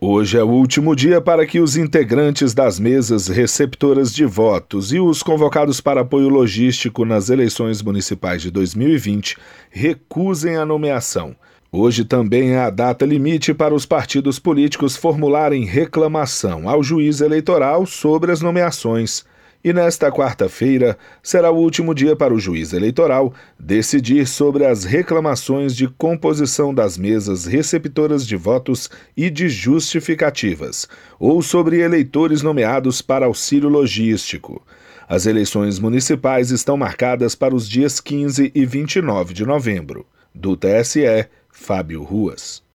Hoje é o último dia para que os integrantes das mesas receptoras de votos e os convocados para apoio logístico nas eleições municipais de 2020 recusem a nomeação. Hoje também é a data limite para os partidos políticos formularem reclamação ao juiz eleitoral sobre as nomeações e nesta quarta-feira será o último dia para o juiz eleitoral decidir sobre as reclamações de composição das mesas receptoras de votos e de justificativas, ou sobre eleitores nomeados para auxílio logístico. As eleições municipais estão marcadas para os dias 15 e 29 de novembro. Do TSE, Fábio Ruas.